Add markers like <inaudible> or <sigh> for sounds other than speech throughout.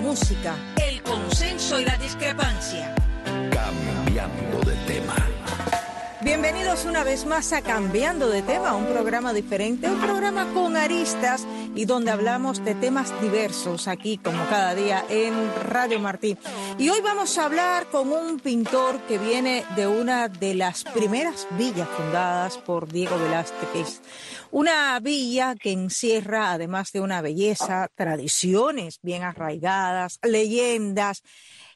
música, el consenso y la discrepancia. Cambiando de tema. Bienvenidos una vez más a Cambiando de tema, un programa diferente, un programa con aristas y donde hablamos de temas diversos aquí como cada día en Radio Martín. Y hoy vamos a hablar con un pintor que viene de una de las primeras villas fundadas por Diego Velázquez. Una villa que encierra, además de una belleza, tradiciones bien arraigadas, leyendas,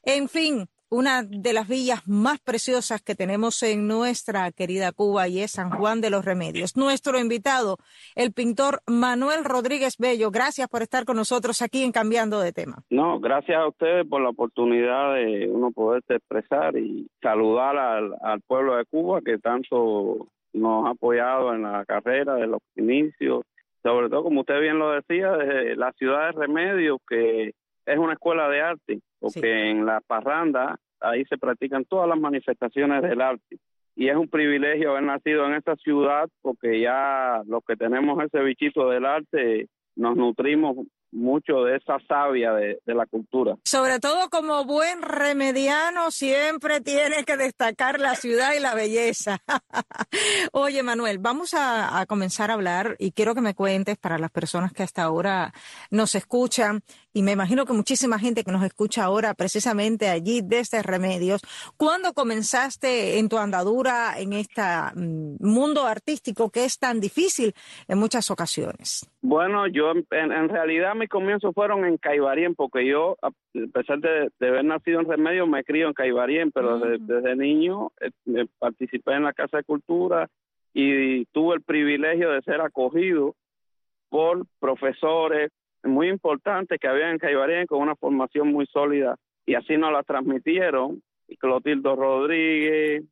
en fin, una de las villas más preciosas que tenemos en nuestra querida Cuba y es San Juan de los Remedios. Nuestro invitado, el pintor Manuel Rodríguez Bello, gracias por estar con nosotros aquí en Cambiando de Tema. No, gracias a ustedes por la oportunidad de uno poderse expresar y saludar al, al pueblo de Cuba que tanto nos ha apoyado en la carrera de los inicios, sobre todo como usted bien lo decía, desde la ciudad de Remedios, que es una escuela de arte, porque Sí. en la parranda ahí se practican todas las manifestaciones del arte. Y es un privilegio haber nacido en esta ciudad, porque ya los que tenemos ese bichito del arte nos nutrimos mucho de esa savia de, la cultura. Sobre todo como buen remediano siempre tiene que destacar la ciudad y la belleza. <laughs> Oye Manuel, vamos a, a comenzar a hablar y quiero que me cuentes para las personas que hasta ahora nos escuchan y me imagino que muchísima gente que nos escucha ahora precisamente allí desde Remedios, ¿cuándo comenzaste en tu andadura en este mundo artístico que es tan difícil en muchas ocasiones? Bueno, yo en, realidad mis comienzos fueron en Caibarien, porque yo, a pesar de, de haber nacido en Remedio, me crío en Caibarien, pero Mm. desde niño eh, participé en la Casa de Cultura y tuve el privilegio de ser acogido por profesores muy importantes que había en Caibarien con una formación muy sólida y así nos la transmitieron. Y Clotildo Rodríguez,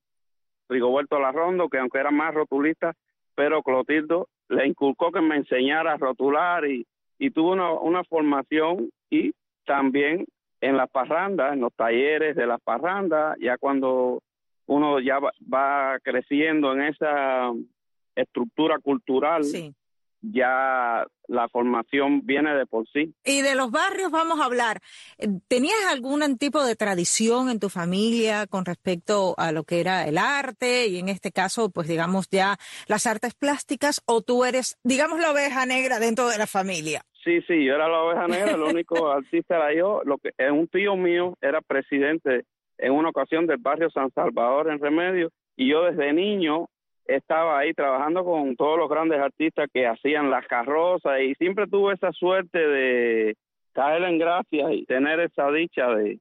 Rigoberto Larrondo, que aunque era más rotulista, pero Clotildo le inculcó que me enseñara a rotular y, y tuve una, una formación y también en las parrandas, en los talleres de las parrandas, ya cuando uno ya va, va creciendo en esa estructura cultural, Sí. Ya la formación viene de por sí. Y de los barrios vamos a hablar. ¿Tenías algún tipo de tradición en tu familia con respecto a lo que era el arte y en este caso, pues digamos ya las artes plásticas o tú eres, digamos, la oveja negra dentro de la familia? Sí, sí, yo era la oveja negra, el único <laughs> artista era yo. Lo que eh, un tío mío era presidente en una ocasión del barrio San Salvador en Remedio y yo desde niño estaba ahí trabajando con todos los grandes artistas que hacían las carrozas y siempre tuve esa suerte de caer en gracia y tener esa dicha de,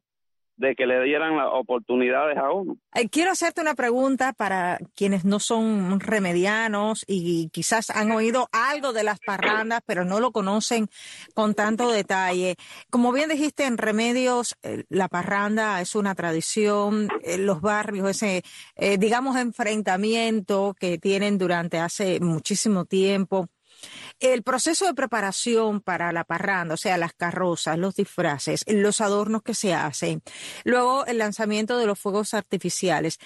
de que le dieran las oportunidades a uno. Eh, Quiero hacerte una pregunta para quienes no son remedianos y quizás han oído algo de las parrandas, pero no lo conocen con tanto detalle. Como bien dijiste, en Remedios eh, la parranda es una tradición, eh, los barrios, ese, eh, digamos, enfrentamiento que tienen durante hace muchísimo tiempo. El proceso de preparación para la parranda, o sea, las carrozas, los disfraces, los adornos que se hacen, luego el lanzamiento de los fuegos artificiales,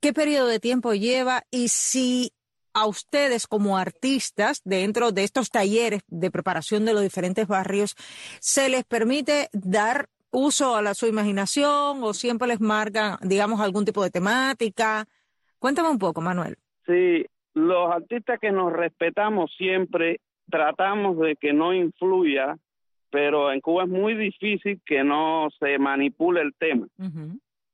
¿qué periodo de tiempo lleva y si a ustedes como artistas dentro de estos talleres de preparación de los diferentes barrios se les permite dar uso a la, su imaginación o siempre les marcan, digamos, algún tipo de temática? Cuéntame un poco, Manuel. Sí, los artistas que nos respetamos siempre tratamos de que no influya, pero en Cuba es muy difícil que no se manipule el tema,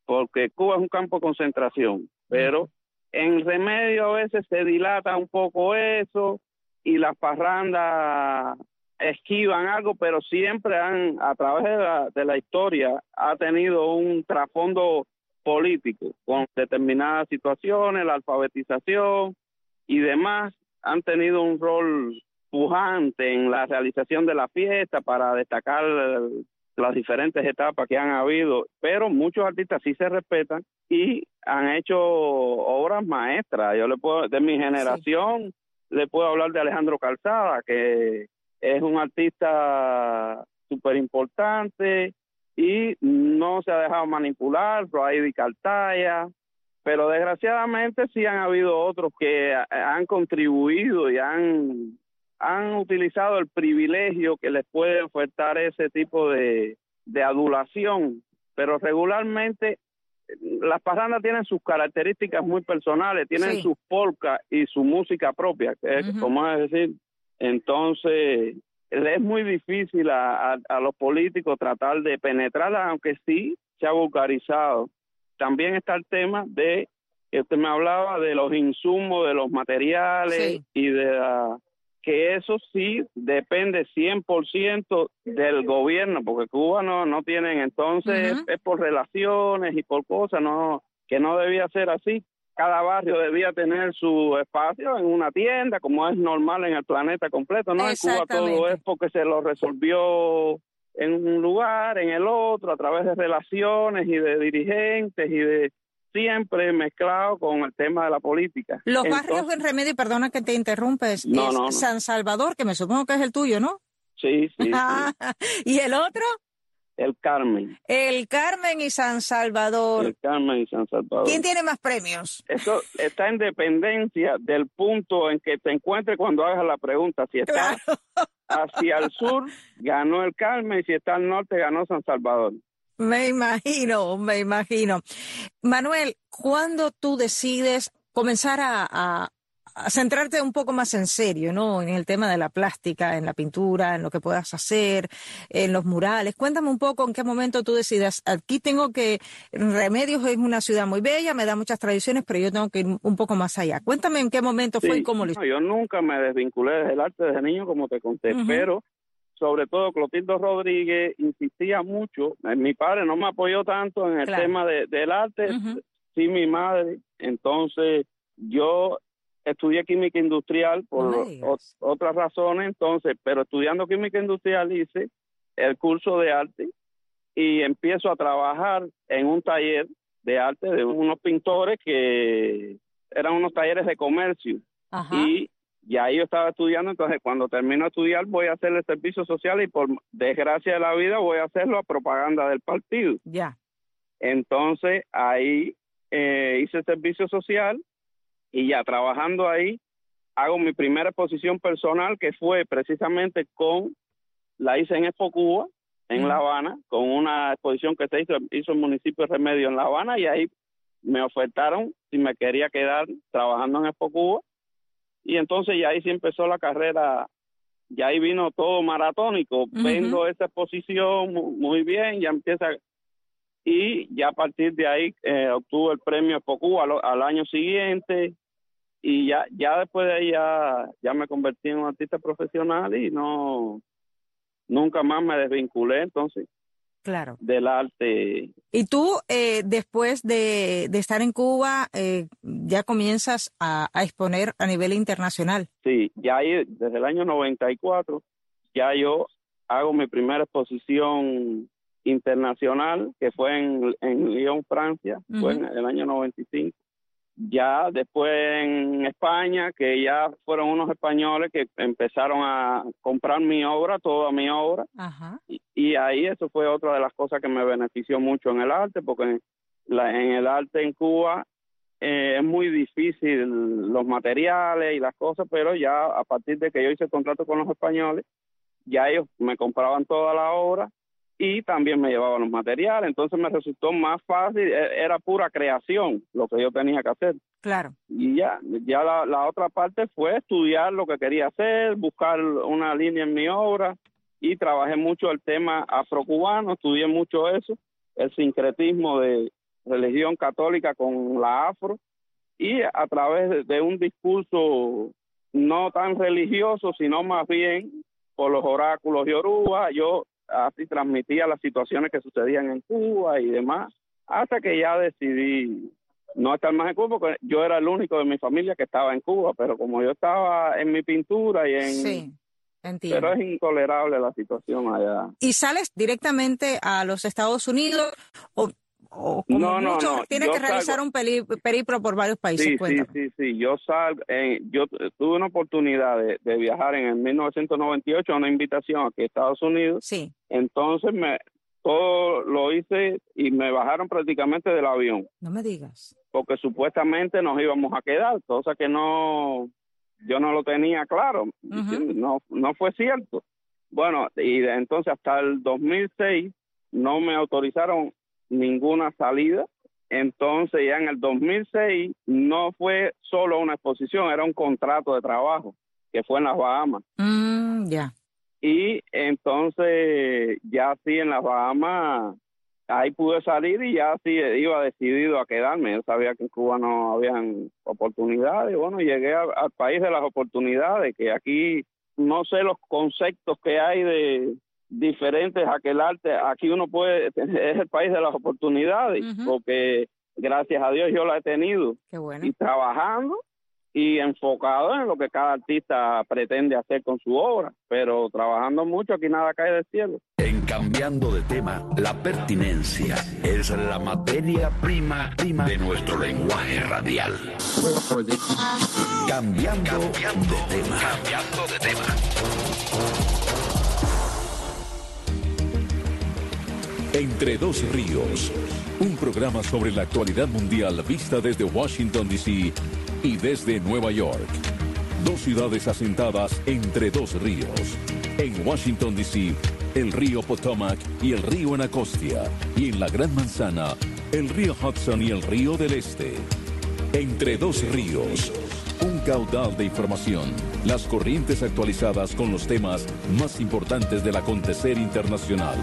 porque Cuba es un campo de concentración, pero en remedio a veces se dilata un poco eso y las parrandas esquivan algo, pero siempre han, a través de la, de la historia, ha tenido un trasfondo político con determinadas situaciones, la alfabetización y demás, han tenido un rol pujante en la realización de la fiesta para destacar las diferentes etapas que han habido, pero muchos artistas sí se respetan y han hecho obras maestras. Yo le puedo, de mi generación, le puedo hablar de Alejandro Calzada, que es un artista súper importante y no se ha dejado manipular, Roaidi Cartaya, pero desgraciadamente sí han habido otros que eh, han contribuido y han, han utilizado el privilegio que les puede ofertar ese tipo de, de adulación, pero regularmente las parrandas tienen sus características muy personales, tienen sus polcas y su música propia, que es, como es decir, entonces es muy difícil a, a, los políticos tratar de penetrarla, aunque sí se ha vulgarizado. También está el tema de, usted me hablaba de los insumos, de los materiales y de la que eso sí depende 100% del gobierno, porque Cuba no, no tienen, entonces es por relaciones y por cosas, no que no debía ser así. Cada barrio debía tener su espacio en una tienda, como es normal en el planeta completo, ¿no? En Cuba todo es porque se lo resolvió en un lugar, en el otro, a través de relaciones y de dirigentes y de siempre mezclado con el tema de la política. Los barrios en Remedio, perdona que te interrumpes, es San Salvador, que me supongo que es el tuyo, ¿no? Sí, sí. <laughs> ¿Y el otro? El Carmen. El Carmen y San Salvador. El Carmen y San Salvador. ¿Quién tiene más premios? Eso está en dependencia del punto en que te encuentres cuando hagas la pregunta. Si está <laughs> hacia el sur, ganó el Carmen, y si está al norte, ganó San Salvador. Me imagino, me imagino. Manuel, ¿cuándo tú decides comenzar a, centrarte un poco más en serio, ¿no? En el tema de la plástica, en la pintura, en lo que puedas hacer, en los murales. Cuéntame un poco en qué momento tú decidas, aquí tengo que, Remedios es una ciudad muy bella, me da muchas tradiciones, pero yo tengo que ir un poco más allá. Cuéntame en qué momento fue y cómo lo hiciste. yo nunca me desvinculé del arte desde niño, como te conté, pero sobre todo Clotildo Rodríguez insistía mucho, eh, mi padre no me apoyó tanto en el tema del arte, sí mi madre, entonces yo estudié química industrial por otras razones, entonces, pero estudiando química industrial hice el curso de arte y empiezo a trabajar en un taller de arte de unos pintores que eran unos talleres de comercio y y ahí yo estaba estudiando, entonces cuando termino de estudiar voy a hacer el servicio social y por desgracia de la vida voy a hacerlo a propaganda del partido. Ya. Entonces ahí eh, hice servicio social y ya trabajando ahí hago mi primera exposición personal que fue precisamente con, la hice en Expo Cuba, en La Habana, con una exposición que se hizo, hizo el municipio de Remedio en La Habana y ahí me ofertaron si me quería quedar trabajando en Expo Cuba. Y entonces ya ahí sí empezó la carrera, ya ahí vino todo maratónico, vendo esa exposición muy bien, ya empieza, y ya a partir de ahí eh, obtuvo el premio al, al, año siguiente, y ya, ya después de ahí ya, ya me convertí en un artista profesional y no, nunca más me desvinculé, entonces claro. del arte. Y tú, eh, después de, estar en Cuba, eh, ya comienzas a, exponer a nivel internacional. Sí, ya ahí, desde el año 94, ya yo hago mi primera exposición internacional, que fue en, en Lyon, Francia, fue en el año 95 ya después en España, que ya fueron unos españoles que empezaron a comprar mi obra, toda mi obra, Y, ahí eso fue otra de las cosas que me benefició mucho en el arte, porque en, en el arte en Cuba eh, es muy difícil los materiales y las cosas, pero ya a partir de que yo hice el contrato con los españoles, ya ellos me compraban toda la obra y también me llevaba los materiales, entonces me resultó más fácil, e, era pura creación lo que yo tenía que hacer. Claro. Y ya, ya la, otra parte fue estudiar lo que quería hacer, buscar una línea en mi obra y trabajé mucho el tema afrocubano, estudié mucho eso, el sincretismo de religión católica con la afro y a través de un discurso no tan religioso, sino más bien por los oráculos de Yoruba, yo así transmitía las situaciones que sucedían en Cuba y demás, hasta que ya decidí no estar más en Cuba, porque yo era el único de mi familia que estaba en Cuba, pero como yo estaba en mi pintura y en... Sí. Entiendo. Pero es intolerable la situación allá. ¿Y sales directamente a los Estados Unidos o o no, no, no, tiene que realizar un periplo por varios países. Sí, sí, sí, sí, Yo salgo, yo tuve una oportunidad de, viajar en el 1998 a una invitación aquí a Estados Unidos. Sí. Entonces me todo lo hice y me bajaron prácticamente del avión. No me digas. Porque supuestamente nos íbamos a quedar, cosa que no, yo no lo tenía claro. No, no fue cierto. Bueno, y entonces hasta el 2006 no me autorizaron ninguna salida. Entonces ya en el 2006 no fue solo una exposición, era un contrato de trabajo que fue en las Bahamas. Mm, ya. Y entonces ya sí en las Bahamas ahí pude salir y ya sí iba decidido a quedarme. Yo sabía que en Cuba no habían oportunidades. Bueno, llegué al país de las oportunidades, que aquí no sé los conceptos que hay de diferentes a que el arte, aquí uno puede, <laughs> es el país de las oportunidades, porque gracias a Dios yo la he tenido. Qué bueno. Y trabajando y enfocado en lo que cada artista pretende hacer con su obra, pero trabajando mucho aquí nada cae del cielo. En cambiando de tema, la pertinencia es la materia prima, prima de nuestro lenguaje radial. Cambiando, de tema. Cambiando de tema. Entre dos ríos, un programa sobre la actualidad mundial vista desde Washington, D.C y desde Nueva York. Dos ciudades asentadas entre dos ríos. En Washington, D.C., el río Potomac y el río Anacostia. Y en la Gran Manzana, el río Hudson y el río del Este. Entre dos ríos. Un caudal de información. Las corrientes actualizadas con los temas más importantes del acontecer internacional.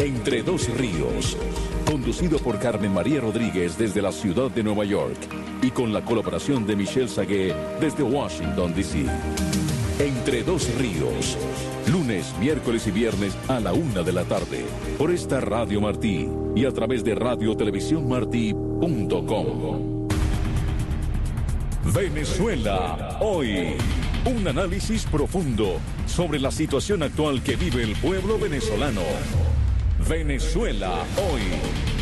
Entre dos ríos. Conducido por Carmen María Rodríguez desde la ciudad de Nueva York y con la colaboración de Michelle Sagué desde Washington, D.C. Entre dos ríos, lunes, miércoles y viernes a la una de la tarde, por esta Radio Martí y a través de radiotelevisiónmartí.com. Venezuela, hoy. Un análisis profundo sobre la situación actual que vive el pueblo venezolano. Venezuela, hoy.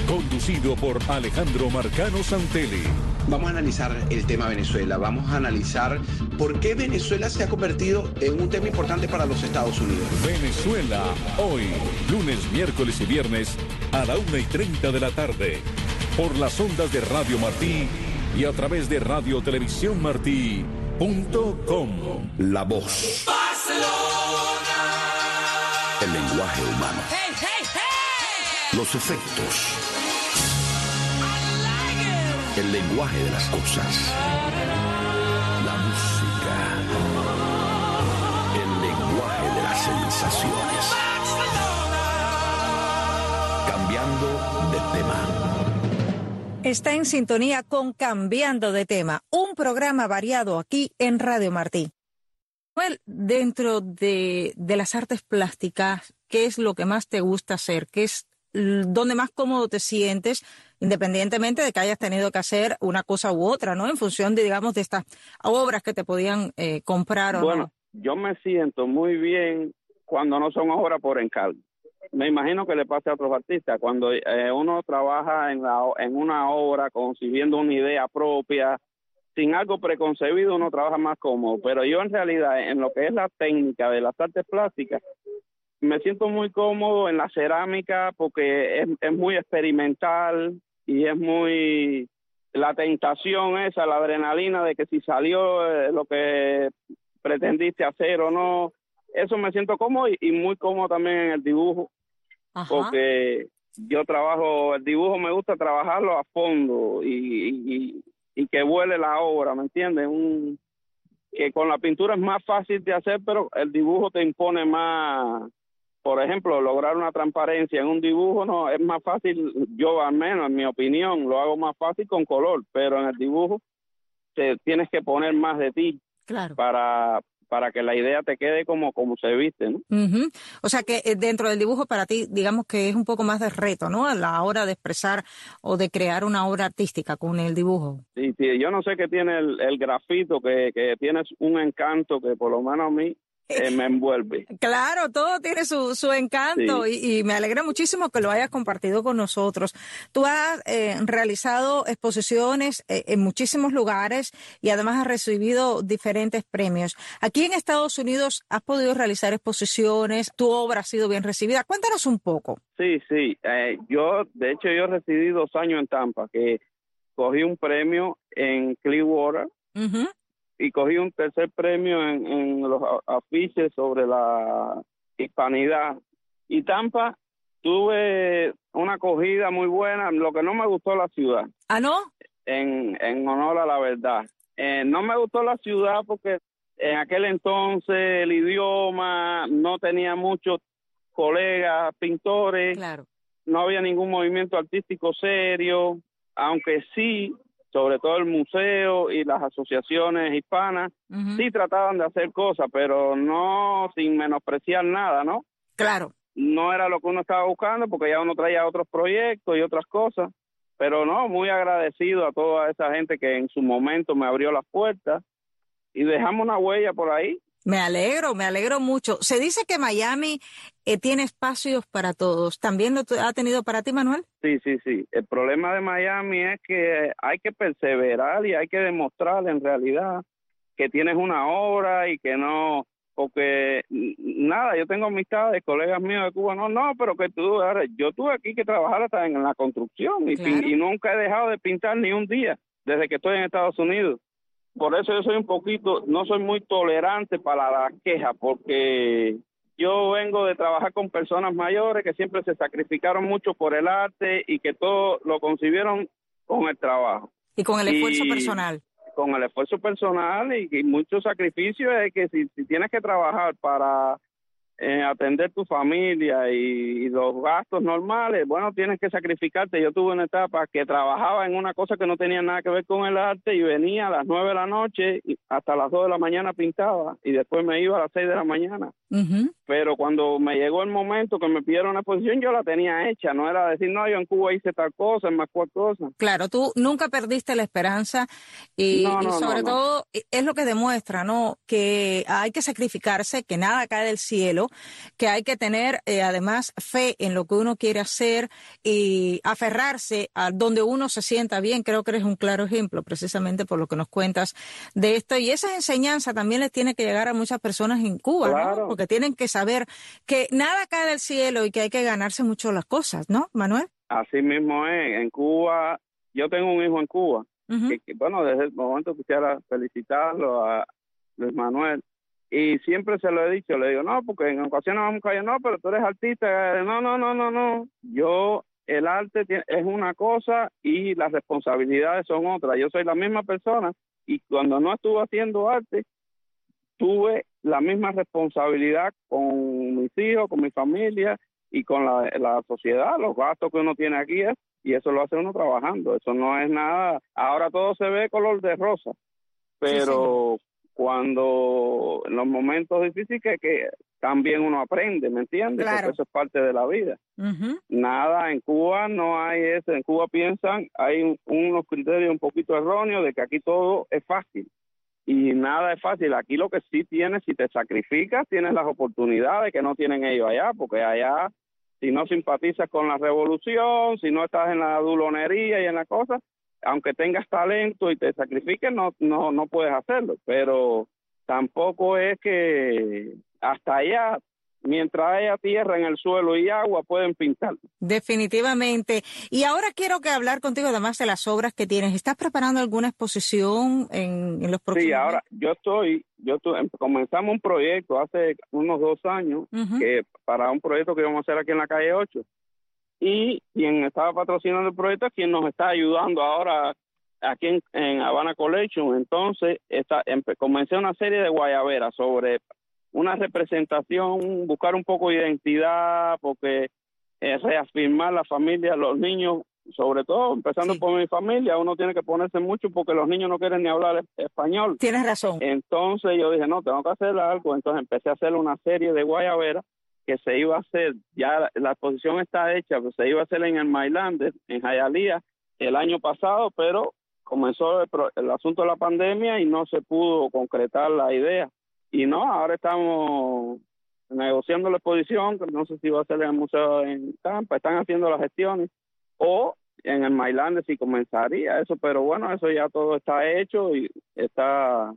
Conducido por Alejandro Marcano Santelli. Vamos a analizar el tema Venezuela, vamos a analizar por qué Venezuela se ha convertido en un tema importante para los Estados Unidos. Venezuela, hoy, lunes, miércoles y viernes a la una y 30 de la tarde, por las ondas de Radio Martí y a través de Radio Televisión Martí.com. La voz. El lenguaje humano. Los efectos el lenguaje de las cosas. La música. El lenguaje de las sensaciones. Cambiando de tema. Está en sintonía con Cambiando de tema, un programa variado aquí en Radio Martí. Dentro de, de las artes plásticas, ¿qué es lo que más te gusta hacer? ¿Qué es donde más cómodo te sientes? independientemente de que hayas tenido que hacer una cosa u otra, ¿no? En función de, digamos, de estas obras que te podían eh, comprar o bueno, yo me siento muy bien cuando no son obras por encargo. Me imagino que le pase a otros artistas. Cuando eh, uno trabaja en, la, en una obra concibiendo una idea propia, sin algo preconcebido, uno trabaja más cómodo. Pero yo en realidad, en lo que es la técnica de las artes plásticas, me siento muy cómodo en la cerámica porque es, es muy experimental, y es muy la tentación esa, la adrenalina de que si salió eh, lo que pretendiste hacer o no, eso me siento cómodo y, muy cómodo también en el dibujo, porque yo trabajo, el dibujo me gusta trabajarlo a fondo y, y, que vuele la obra, ¿me entiendes? Un, que con la pintura es más fácil de hacer, pero el dibujo te impone más, por ejemplo, lograr una transparencia en un dibujo no es más fácil, yo al menos en mi opinión, lo hago más fácil con color, pero en el dibujo te tienes que poner más de ti claro. para para que la idea te quede como como se viste, ¿no? O sea que eh, dentro del dibujo para ti, digamos que es un poco más de reto, ¿no? A la hora de expresar o de crear una obra artística con el dibujo. Sí, sí, yo no sé qué tiene el, el grafito, que, que tienes un encanto que por lo menos a mí eh, me envuelve. <laughs> Claro, todo tiene su, su encanto y, me alegra muchísimo que lo hayas compartido con nosotros. Tú has eh, realizado exposiciones eh, en muchísimos lugares y además has recibido diferentes premios. Aquí en Estados Unidos has podido realizar exposiciones, tu obra ha sido bien recibida. Cuéntanos un poco. Sí, sí. yo, de hecho, yo recibí dos años en Tampa, que cogí un premio en Clearwater y cogí un tercer premio en, en los afiches sobre la hispanidad. Y Tampa tuve una acogida muy buena. Lo que no me gustó la ciudad. ¿Ah, no? En, en honor a la verdad. Eh, no me gustó la ciudad porque en aquel entonces el idioma no tenía muchos colegas pintores. Claro. No había ningún movimiento artístico serio, aunque sí sobre todo el museo y las asociaciones hispanas, sí trataban de hacer cosas, pero no sin menospreciar nada, ¿no? Claro. No era lo que uno estaba buscando porque ya uno traía otros proyectos y otras cosas, pero no, muy agradecido a toda esa gente que en su momento me abrió las puertas y dejamos una huella por ahí me alegro, me alegro mucho. Se dice que Miami eh, tiene espacios para todos. ¿También lo ha tenido para ti, Manuel? Sí, sí, sí. El problema de Miami es que hay que perseverar y hay que demostrar en realidad que tienes una obra y que no, porque nada, yo tengo amistades, colegas míos de Cuba, no, no, pero que tú, yo tuve aquí que trabajar hasta en la construcción y, y nunca he dejado de pintar ni un día desde que estoy en Estados Unidos por eso yo soy un poquito, no soy muy tolerante para la queja, porque yo vengo de trabajar con personas mayores que siempre se sacrificaron mucho por el arte y que todo lo concibieron con el trabajo. Y con el esfuerzo personal. Con el esfuerzo personal y, y mucho sacrificio es que si, si tienes que trabajar para eh, atender tu familia y, los gastos normales, bueno, tienes que sacrificarte. Yo tuve una etapa que trabajaba en una cosa que no tenía nada que ver con el arte y venía a las nueve de la noche y hasta las dos de la mañana pintaba y después me iba a las seis de la mañana. Pero cuando me llegó el momento que me pidieron una exposición, yo la tenía hecha, no era decir, no, yo en Cuba hice tal cosa, más cual cosa. Claro, tú nunca perdiste la esperanza y, sobre todo es lo que demuestra, ¿no? Que hay que sacrificarse, que nada cae del cielo, que hay que tener eh, además fe en lo que uno quiere hacer y aferrarse a donde uno se sienta bien. Creo que eres un claro ejemplo, precisamente por lo que nos cuentas de esto. Y esa enseñanza también les tiene que llegar a muchas personas en Cuba, ¿no? Porque tienen que saber que nada cae del cielo y que hay que ganarse mucho las cosas, ¿no, Manuel? Así mismo es. En Cuba, yo tengo un hijo en Cuba. bueno, desde el momento quisiera felicitarlo a Luis Manuel. Y siempre se lo he dicho, le digo, no, porque en ocasiones vamos a caer, no, pero tú eres artista. No, no, no, no, no. Yo, el arte es una cosa y las responsabilidades son otras. Yo soy la misma persona y cuando no estuve haciendo arte, tuve la misma responsabilidad con mis hijos, con mi familia y con la, sociedad, los gastos que uno tiene aquí es, y eso lo hace uno trabajando, eso no es nada, ahora todo se ve color de rosa, pero cuando en los momentos difíciles que, que, también uno aprende, ¿me entiendes? Porque eso es parte de la vida. Nada, en Cuba no hay eso, en Cuba piensan, hay unos criterios un poquito erróneos de que aquí todo es fácil y nada es fácil. Aquí lo que sí tienes, si te sacrificas, tienes las oportunidades que no tienen ellos allá, porque allá, si no simpatizas con la revolución, si no estás en la dulonería y en la cosa, aunque tengas talento y te sacrifiques, no, no, no puedes hacerlo. Pero tampoco es que hasta allá mientras haya tierra en el suelo y agua, pueden pintar. Definitivamente. Y ahora quiero que hablar contigo además de las obras que tienes. ¿Estás preparando alguna exposición en, los próximos Sí, ahora yo estoy, yo estoy, comenzamos un proyecto hace unos dos años que para un proyecto que vamos a hacer aquí en la calle 8. Y quien estaba patrocinando el proyecto es quien nos está ayudando ahora aquí en, en Habana Collection. Entonces, está, comencé una serie de guayaberas sobre una representación, buscar un poco de identidad, porque eh, reafirmar la familia, los niños, sobre todo, empezando por mi familia, uno tiene que ponerse mucho porque los niños no quieren ni hablar español. Tienes razón. Entonces yo dije, no, tengo que hacer algo, entonces empecé a hacer una serie de guayaberas que se iba a hacer, ya la, exposición está hecha, pues se iba a hacer en el Mailand, en Hialeah, el año pasado, pero comenzó el asunto de la pandemia y no se pudo concretar la idea. Y no, ahora estamos negociando la exposición, no sé si va a ser en el museo en Tampa, están haciendo las gestiones, o en el Mailand si comenzaría eso, pero bueno, eso ya todo está hecho y está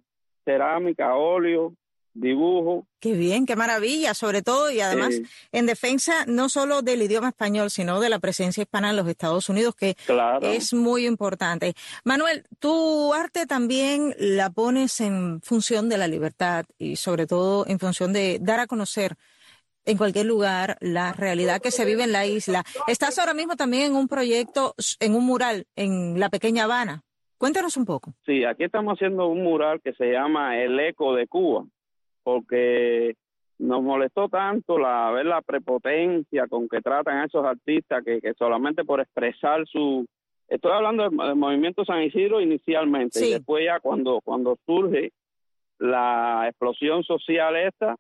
cerámica, óleo, dibujo. Qué bien, qué maravilla, sobre todo y además en defensa no solo del idioma español, sino de la presencia hispana en los Estados Unidos, que es muy importante. Manuel, tu arte también la pones en función de la libertad y sobre todo en función de dar a conocer en cualquier lugar la realidad que se vive en la isla. Estás ahora mismo también en un proyecto, en un mural en la pequeña Habana. Cuéntanos un poco. Sí, aquí estamos haciendo un mural que se llama El Eco de Cuba, porque nos molestó tanto la ver la prepotencia con que tratan a esos artistas que, que solamente por expresar su estoy hablando del, movimiento San Isidro inicialmente y después ya cuando cuando surge la explosión social esta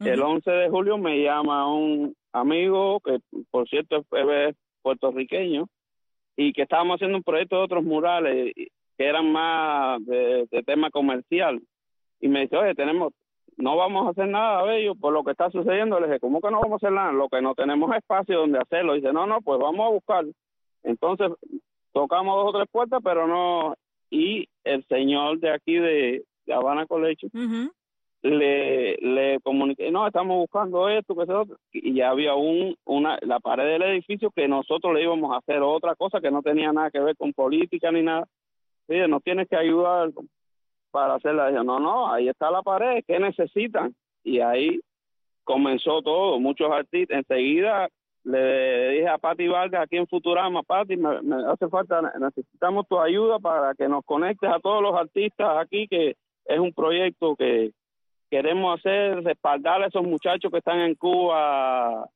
el 11 de julio me llama un amigo que por cierto es puertorriqueño y que estábamos haciendo un proyecto de otros murales que eran más de, tema comercial. Y me dice, oye, tenemos, no vamos a hacer nada bello por lo que está sucediendo. Le dije, ¿cómo que no vamos a hacer nada? Lo que no tenemos espacio donde hacerlo. dice, no, no, pues vamos a buscar. Entonces tocamos dos o tres puertas, pero no. Y el señor de aquí de, Habana Colegio le, le comuniqué, no, estamos buscando esto, que otro. Y ya había un, una, la pared del edificio que nosotros le íbamos a hacer otra cosa que no tenía nada que ver con política ni nada sí, nos tienes que ayudar para hacerla. No, no, ahí está la pared, ¿qué necesitan? Y ahí comenzó todo, muchos artistas, enseguida le dije a Pati Vargas aquí en Futurama, Pati, me, hace falta, necesitamos tu ayuda para que nos conectes a todos los artistas aquí, que es un proyecto que queremos hacer, respaldar a esos muchachos que están en Cuba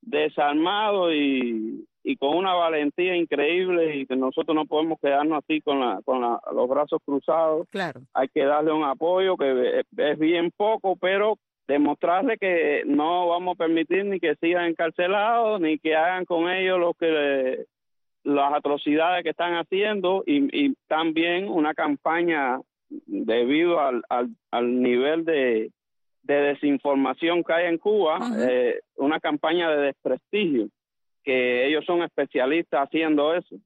desarmados y, y con una valentía increíble y que nosotros no podemos quedarnos así con, la, con los brazos cruzados. Claro. Hay que darle un apoyo que es bien poco, pero demostrarle que no vamos a permitir ni que sigan encarcelados ni que hagan con ellos lo que las atrocidades que están haciendo y, y también una campaña debido al, al, al nivel de, de desinformación que hay en Cuba, eh, una campaña de desprestigio que ellos son especialistas haciendo eso.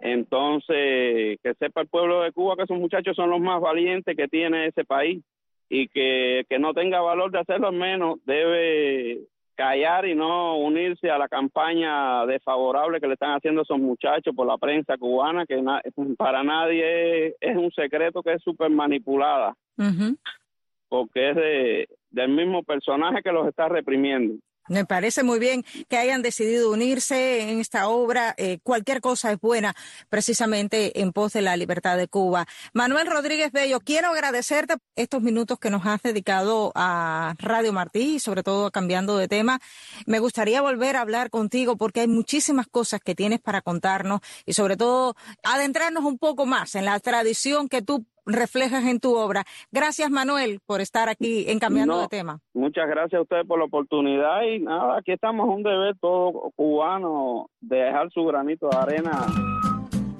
Entonces, que sepa el pueblo de Cuba que esos muchachos son los más valientes que tiene ese país y que, que no tenga valor de hacerlo al menos debe callar y no unirse a la campaña desfavorable que le están haciendo esos muchachos por la prensa cubana, que para nadie es, un secreto que es súper manipulada, porque es de, del mismo personaje que los está reprimiendo. Me parece muy bien que hayan decidido unirse en esta obra. Eh, cualquier cosa es buena, precisamente en pos de la libertad de Cuba. Manuel Rodríguez Bello, quiero agradecerte estos minutos que nos has dedicado a Radio Martí y sobre todo cambiando de tema. Me gustaría volver a hablar contigo porque hay muchísimas cosas que tienes para contarnos y sobre todo adentrarnos un poco más en la tradición que tú reflejas en tu obra. Gracias, Manuel, por estar aquí en Cambiando de Tema. Muchas gracias a ustedes por la oportunidad y nada, aquí estamos un deber todo cubano de dejar su granito de arena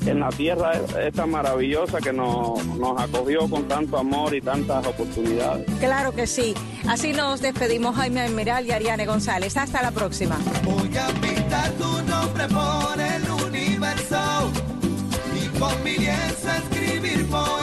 en la tierra esta maravillosa que nos, nos acogió con tanto amor y tantas oportunidades. Claro que sí. Así nos despedimos Jaime Almiral y Ariane González. Hasta la próxima. Voy a pintar tu nombre por el universo y con mi lienzo escribir poemas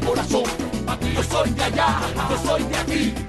corazón. Yo soy de allá, yo soy de aquí.